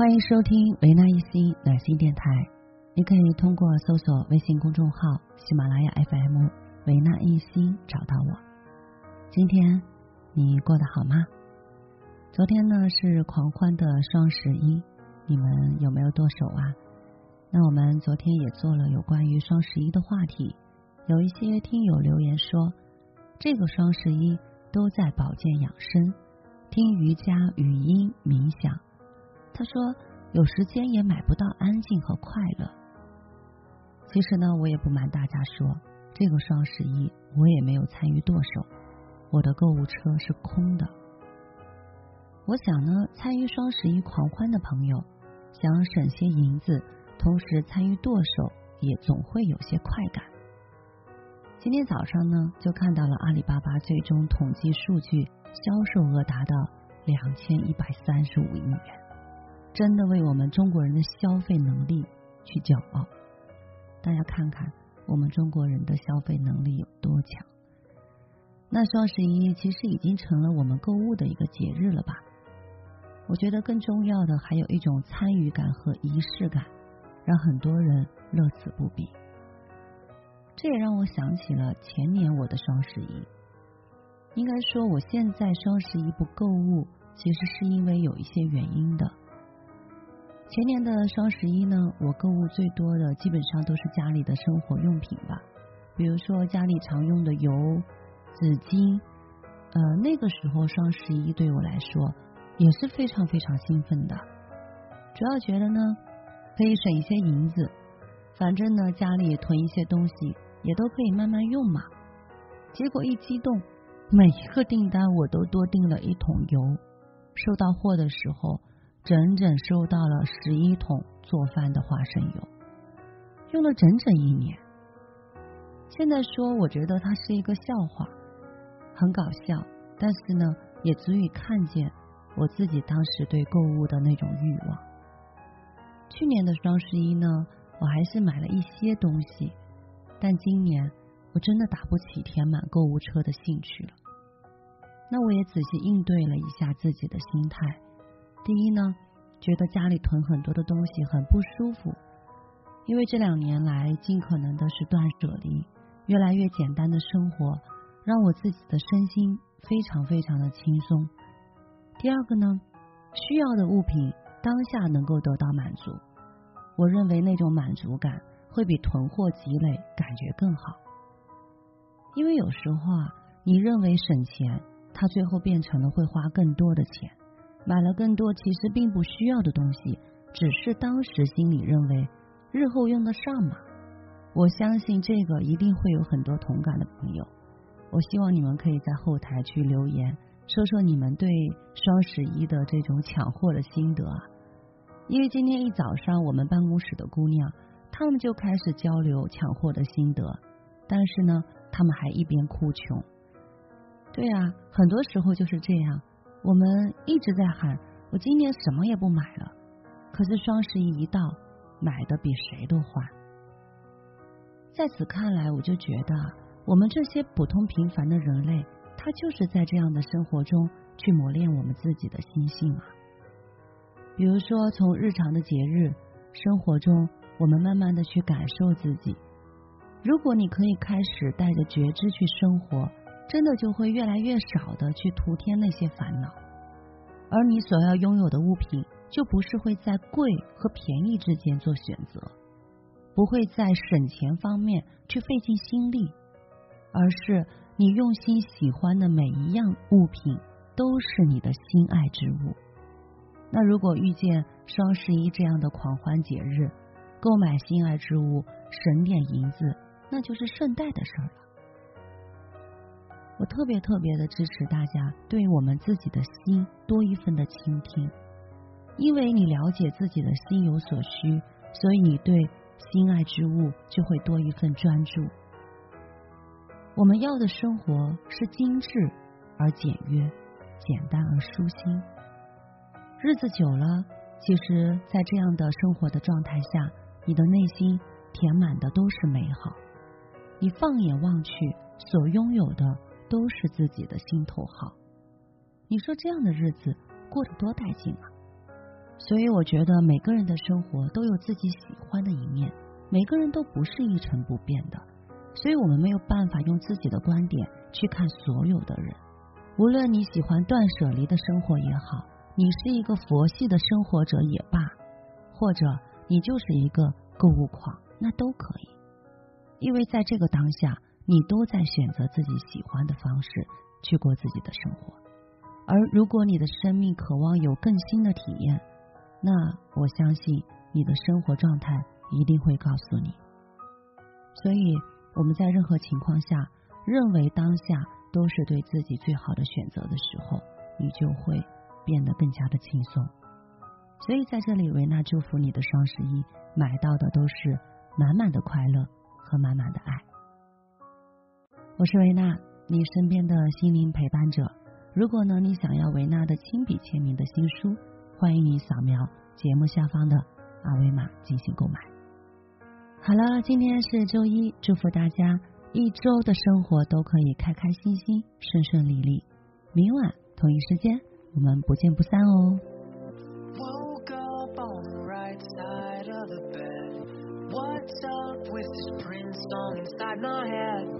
欢迎收听维纳一心暖心电台，你可以通过搜索微信公众号喜马拉雅 FM 维纳一心找到我。今天你过得好吗？昨天呢是狂欢的双十一，你们有没有剁手啊？那我们昨天也做了有关于双十一的话题，有一些听友留言说，这个双十一都在保健养生，听瑜伽、语音、冥想。他说：“有时间也买不到安静和快乐。”其实呢，我也不瞒大家说，这个双十一我也没有参与剁手，我的购物车是空的。我想呢，参与双十一狂欢的朋友，想省些银子，同时参与剁手，也总会有些快感。今天早上呢，就看到了阿里巴巴最终统计数据，销售额达到两千一百三十五亿元。真的为我们中国人的消费能力去骄傲。大家看看我们中国人的消费能力有多强。那双十一其实已经成了我们购物的一个节日了吧？我觉得更重要的还有一种参与感和仪式感，让很多人乐此不疲。这也让我想起了前年我的双十一。应该说，我现在双十一不购物，其实是因为有一些原因的。前年的双十一呢，我购物最多的基本上都是家里的生活用品吧，比如说家里常用的油、纸巾。呃，那个时候双十一对我来说也是非常非常兴奋的，主要觉得呢可以省一些银子，反正呢家里囤一些东西也都可以慢慢用嘛。结果一激动，每一个订单我都多订了一桶油，收到货的时候。整整收到了十一桶做饭的花生油，用了整整一年。现在说，我觉得它是一个笑话，很搞笑，但是呢，也足以看见我自己当时对购物的那种欲望。去年的双十一呢，我还是买了一些东西，但今年我真的打不起填满购物车的兴趣了。那我也仔细应对了一下自己的心态。第一呢，觉得家里囤很多的东西很不舒服，因为这两年来尽可能的是断舍离，越来越简单的生活，让我自己的身心非常非常的轻松。第二个呢，需要的物品当下能够得到满足，我认为那种满足感会比囤货积累感觉更好。因为有时候啊，你认为省钱，它最后变成了会花更多的钱。买了更多其实并不需要的东西，只是当时心里认为日后用得上嘛。我相信这个一定会有很多同感的朋友。我希望你们可以在后台去留言，说说你们对双十一的这种抢货的心得啊。因为今天一早上我们办公室的姑娘，她们就开始交流抢货的心得，但是呢，她们还一边哭穷。对啊，很多时候就是这样。我们一直在喊，我今年什么也不买了。可是双十一一到，买的比谁都欢。在此看来，我就觉得，我们这些普通平凡的人类，他就是在这样的生活中去磨练我们自己的心性啊。比如说，从日常的节日生活中，我们慢慢的去感受自己。如果你可以开始带着觉知去生活。真的就会越来越少的去图添那些烦恼，而你所要拥有的物品就不是会在贵和便宜之间做选择，不会在省钱方面去费尽心力，而是你用心喜欢的每一样物品都是你的心爱之物。那如果遇见双十一这样的狂欢节日，购买心爱之物省点银子，那就是顺带的事儿了。我特别特别的支持大家对我们自己的心多一份的倾听，因为你了解自己的心有所需，所以你对心爱之物就会多一份专注。我们要的生活是精致而简约，简单而舒心。日子久了，其实，在这样的生活的状态下，你的内心填满的都是美好。你放眼望去，所拥有的。都是自己的心头好，你说这样的日子过得多带劲啊！所以我觉得每个人的生活都有自己喜欢的一面，每个人都不是一成不变的，所以我们没有办法用自己的观点去看所有的人。无论你喜欢断舍离的生活也好，你是一个佛系的生活者也罢，或者你就是一个购物狂，那都可以，因为在这个当下，你都在选择自己喜欢的方式去过自己的生活。而如果你的生命渴望有更新的体验，那我相信你的生活状态一定会告诉你。所以我们在任何情况下认为当下都是对自己最好的选择的时候，你就会变得更加的轻松。所以在这里，维娜祝福你的双十一买到的都是满满的快乐和满满的爱。我是维娜，你身边的心灵陪伴者。如果呢，你想要维纳的亲笔签名的新书，欢迎你扫描节目下方的二维码进行购买。好了，今天是周一，祝福大家一周的生活都可以开开心心、顺顺利利。明晚同一时间，我们不见不散哦。Hands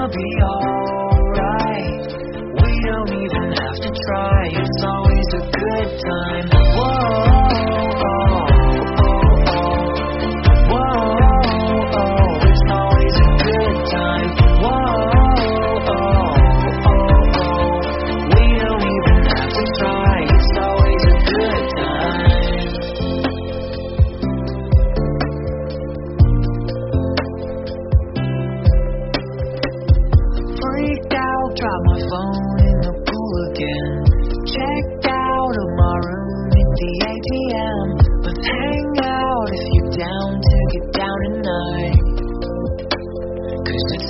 gonna be alright. We don't even have to try. It's always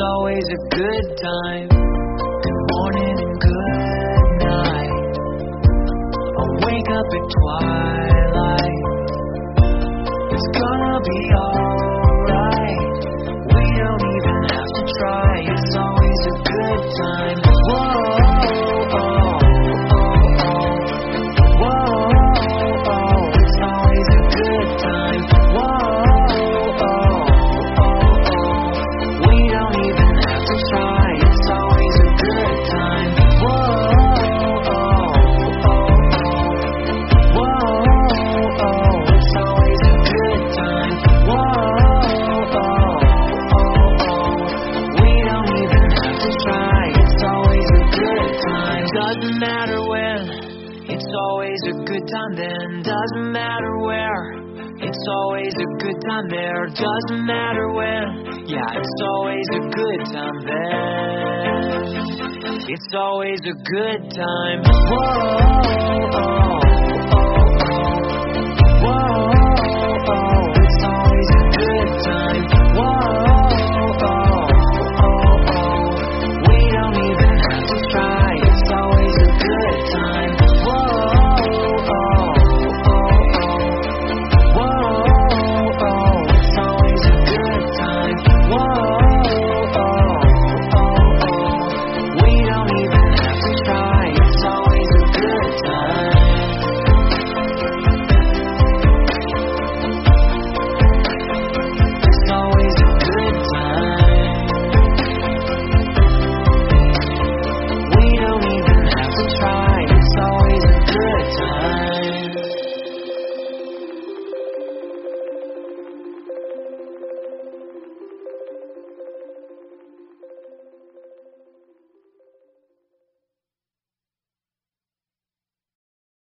always a good time. Good morning and good night. I'll wake up at twilight. It's gonna be alright. Matter where it's always a good time there, doesn't matter when. Yeah, it's always a good time there. It's always a good time. Whoa.